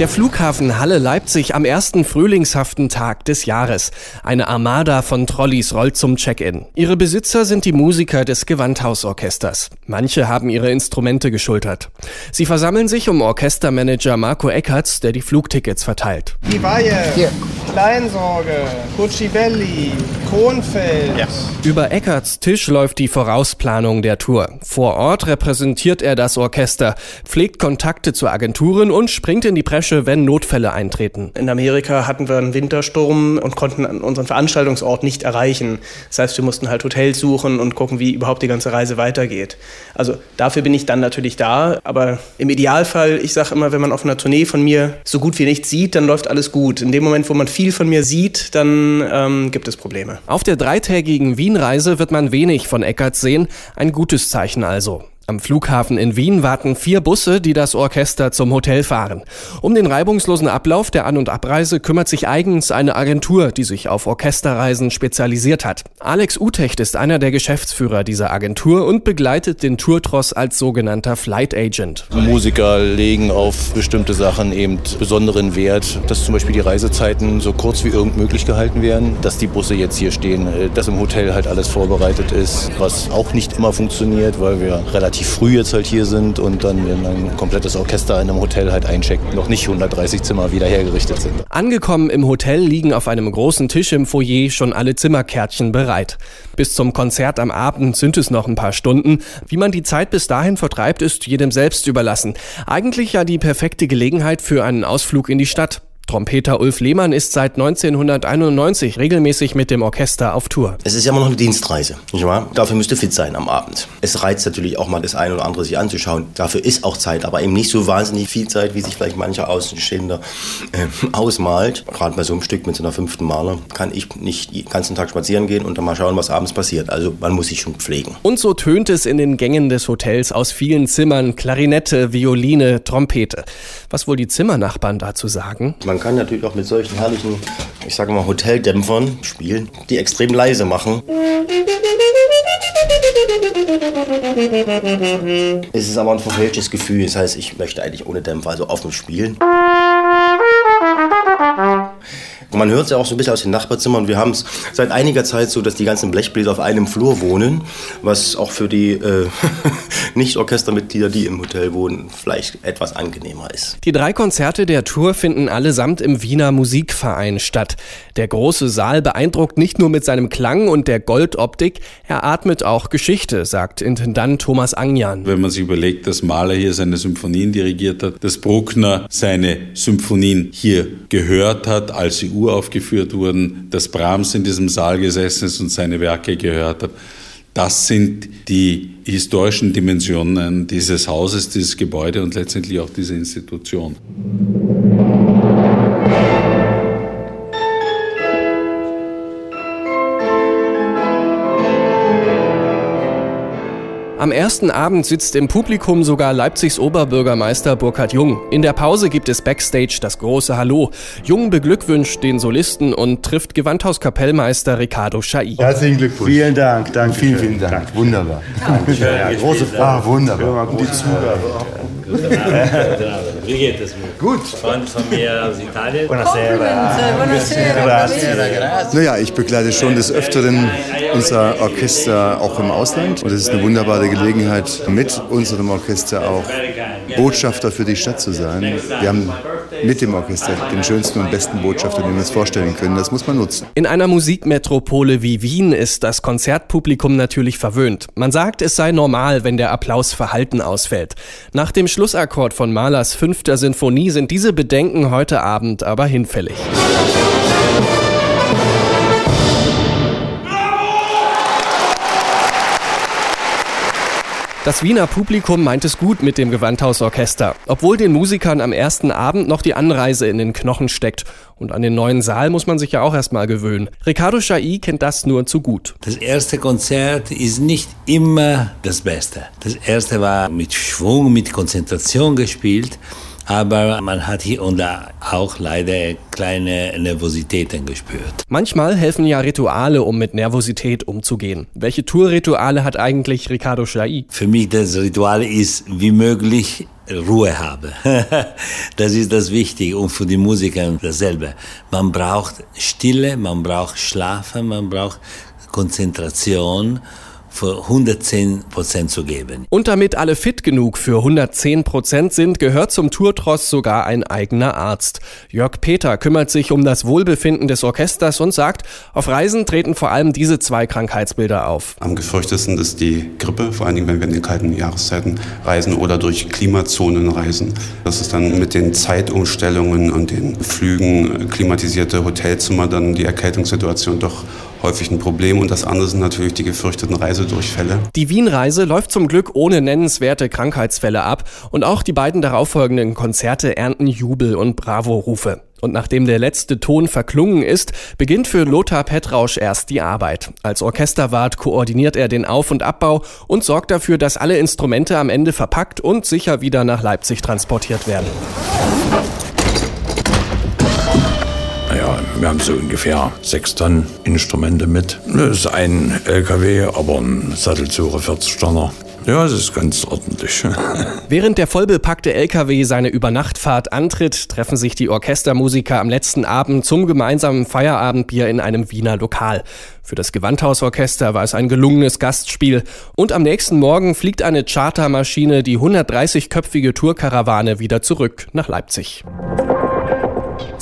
Der Flughafen Halle Leipzig am ersten frühlingshaften Tag des Jahres. Eine Armada von Trolleys rollt zum Check-in. Ihre Besitzer sind die Musiker des Gewandhausorchesters. Manche haben ihre Instrumente geschultert. Sie versammeln sich um Orchestermanager Marco Eckertz, der die Flugtickets verteilt. Die Weihe, Kleinsorge, Cucibelli, Kronfeld. Ja. Über Eckerts Tisch läuft die Vorausplanung der Tour. Vor Ort repräsentiert er das Orchester, pflegt Kontakte zu Agenturen und springt in die Bresche, wenn Notfälle eintreten. In Amerika hatten wir einen Wintersturm und konnten unseren Veranstaltungsort nicht erreichen. Das heißt, wir mussten halt Hotels suchen und gucken, wie überhaupt die ganze Reise weitergeht. Also dafür bin ich dann natürlich da. Aber im Idealfall, ich sage immer, wenn man auf einer Tournee von mir so gut wie nichts sieht, dann läuft alles gut. In dem Moment, wo man viel von mir sieht, dann ähm, gibt es Probleme. Auf der dreitägigen Wienreise wird man wenig von Eckert sehen. Ein gutes Zeichen also. Am Flughafen in Wien warten vier Busse, die das Orchester zum Hotel fahren. Um den reibungslosen Ablauf der An- und Abreise kümmert sich eigens eine Agentur, die sich auf Orchesterreisen spezialisiert hat. Alex Utecht ist einer der Geschäftsführer dieser Agentur und begleitet den Tourtross als sogenannter Flight Agent. Musiker legen auf bestimmte Sachen eben besonderen Wert, dass zum Beispiel die Reisezeiten so kurz wie irgend möglich gehalten werden, dass die Busse jetzt hier stehen, dass im Hotel halt alles vorbereitet ist, was auch nicht immer funktioniert, weil wir relativ relativ früh jetzt halt hier sind und dann in ein komplettes Orchester in einem Hotel halt einchecken, noch nicht 130 Zimmer wieder hergerichtet sind. Angekommen im Hotel liegen auf einem großen Tisch im Foyer schon alle Zimmerkärtchen bereit. Bis zum Konzert am Abend sind es noch ein paar Stunden. Wie man die Zeit bis dahin vertreibt, ist jedem selbst überlassen. Eigentlich ja die perfekte Gelegenheit für einen Ausflug in die Stadt. Trompeter Ulf Lehmann ist seit 1991 regelmäßig mit dem Orchester auf Tour. Es ist ja immer noch eine Dienstreise, nicht wahr? Dafür müsste fit sein am Abend. Es reizt natürlich auch mal das eine oder andere sich anzuschauen. Dafür ist auch Zeit, aber eben nicht so wahnsinnig viel Zeit, wie sich vielleicht mancher Außenstehender äh, ausmalt. Gerade bei so einem Stück mit so einer fünften Maler kann ich nicht den ganzen Tag spazieren gehen und dann mal schauen, was abends passiert. Also man muss sich schon pflegen. Und so tönt es in den Gängen des Hotels aus vielen Zimmern Klarinette, Violine, Trompete. Was wohl die Zimmernachbarn dazu sagen? Man kann natürlich auch mit solchen herrlichen, ich sage mal, Hoteldämpfern spielen, die extrem leise machen. Es ist aber ein verfälschtes Gefühl. Das heißt, ich möchte eigentlich ohne Dämpfer, also offen spielen. Man hört es ja auch so ein bisschen aus den Nachbarzimmern. Wir haben es seit einiger Zeit so, dass die ganzen Blechbläser auf einem Flur wohnen, was auch für die äh, Nicht-Orchestermitglieder, die im Hotel wohnen, vielleicht etwas angenehmer ist. Die drei Konzerte der Tour finden allesamt im Wiener Musikverein statt. Der große Saal beeindruckt nicht nur mit seinem Klang und der Goldoptik, er atmet auch Geschichte, sagt Intendant Thomas Angjan. Wenn man sich überlegt, dass Mahler hier seine Symphonien dirigiert hat, dass Bruckner seine Symphonien hier gehört hat, als sie uraufgeführt wurden, dass Brahms in diesem Saal gesessen ist und seine Werke gehört hat. Das sind die historischen Dimensionen dieses Hauses, dieses Gebäude und letztendlich auch dieser Institution. Am ersten Abend sitzt im Publikum sogar Leipzigs Oberbürgermeister Burkhard Jung. In der Pause gibt es Backstage das große Hallo. Jung beglückwünscht den Solisten und trifft Gewandhauskapellmeister Ricardo Schai. Herzlichen Glückwunsch. Vielen Dank, danke. Vielen, vielen Dank. Dank. Wunderbar. Dankeschön. Ja, große Freude. Ah, wunderbar. Gut Zugabe. Wie geht es mir? Gut. Freund von mir aus Italien. Buonasera. Buonasera. Naja, ich begleite schon des Öfteren unser Orchester auch im Ausland. Und es ist eine wunderbare Gelegenheit, mit unserem Orchester auch Botschafter für die Stadt zu sein. Wir haben mit dem Orchester den schönsten und besten Botschafter, den wir uns vorstellen können. Das muss man nutzen. In einer Musikmetropole wie Wien ist das Konzertpublikum natürlich verwöhnt. Man sagt, es sei normal, wenn der Applaus verhalten ausfällt. Nach dem Schlussakkord von Mahlers fünfter Sinfonie sind diese Bedenken heute Abend aber hinfällig. Das Wiener Publikum meint es gut mit dem Gewandhausorchester, obwohl den Musikern am ersten Abend noch die Anreise in den Knochen steckt. Und an den neuen Saal muss man sich ja auch erstmal gewöhnen. Ricardo Chailly kennt das nur zu gut. Das erste Konzert ist nicht immer das Beste. Das erste war mit Schwung, mit Konzentration gespielt. Aber man hat hier und da auch leider kleine Nervositäten gespürt. Manchmal helfen ja Rituale, um mit Nervosität umzugehen. Welche Tourrituale hat eigentlich Ricardo Chailly? Für mich das Ritual ist, wie möglich Ruhe habe. das ist das Wichtige und für die Musiker dasselbe. Man braucht Stille, man braucht Schlafen, man braucht Konzentration für 110 Prozent zu geben. Und damit alle fit genug für 110 Prozent sind, gehört zum Tourtross sogar ein eigener Arzt. Jörg Peter kümmert sich um das Wohlbefinden des Orchesters und sagt, auf Reisen treten vor allem diese zwei Krankheitsbilder auf. Am gefürchtesten ist die Grippe, vor allen Dingen, wenn wir in den kalten Jahreszeiten reisen oder durch Klimazonen reisen. Das ist dann mit den Zeitumstellungen und den Flügen klimatisierte Hotelzimmer dann die Erkältungssituation doch häufig ein Problem. Und das andere sind natürlich die gefürchteten Reisedurchfälle. Die Wien-Reise läuft zum Glück ohne nennenswerte Krankheitsfälle ab und auch die beiden darauffolgenden Konzerte ernten Jubel und Bravo-Rufe. Und nachdem der letzte Ton verklungen ist, beginnt für Lothar Petrausch erst die Arbeit. Als Orchesterwart koordiniert er den Auf- und Abbau und sorgt dafür, dass alle Instrumente am Ende verpackt und sicher wieder nach Leipzig transportiert werden. Naja, wir haben so ungefähr sechs Tonnen Instrumente mit. Das ist ein LKW, aber ein Sattelzug 40 Tonner. Ja, es ist ganz ordentlich. Während der vollbepackte LKW seine Übernachtfahrt antritt, treffen sich die Orchestermusiker am letzten Abend zum gemeinsamen Feierabendbier in einem Wiener Lokal. Für das Gewandhausorchester war es ein gelungenes Gastspiel. Und am nächsten Morgen fliegt eine Chartermaschine die 130-köpfige Tourkarawane wieder zurück nach Leipzig.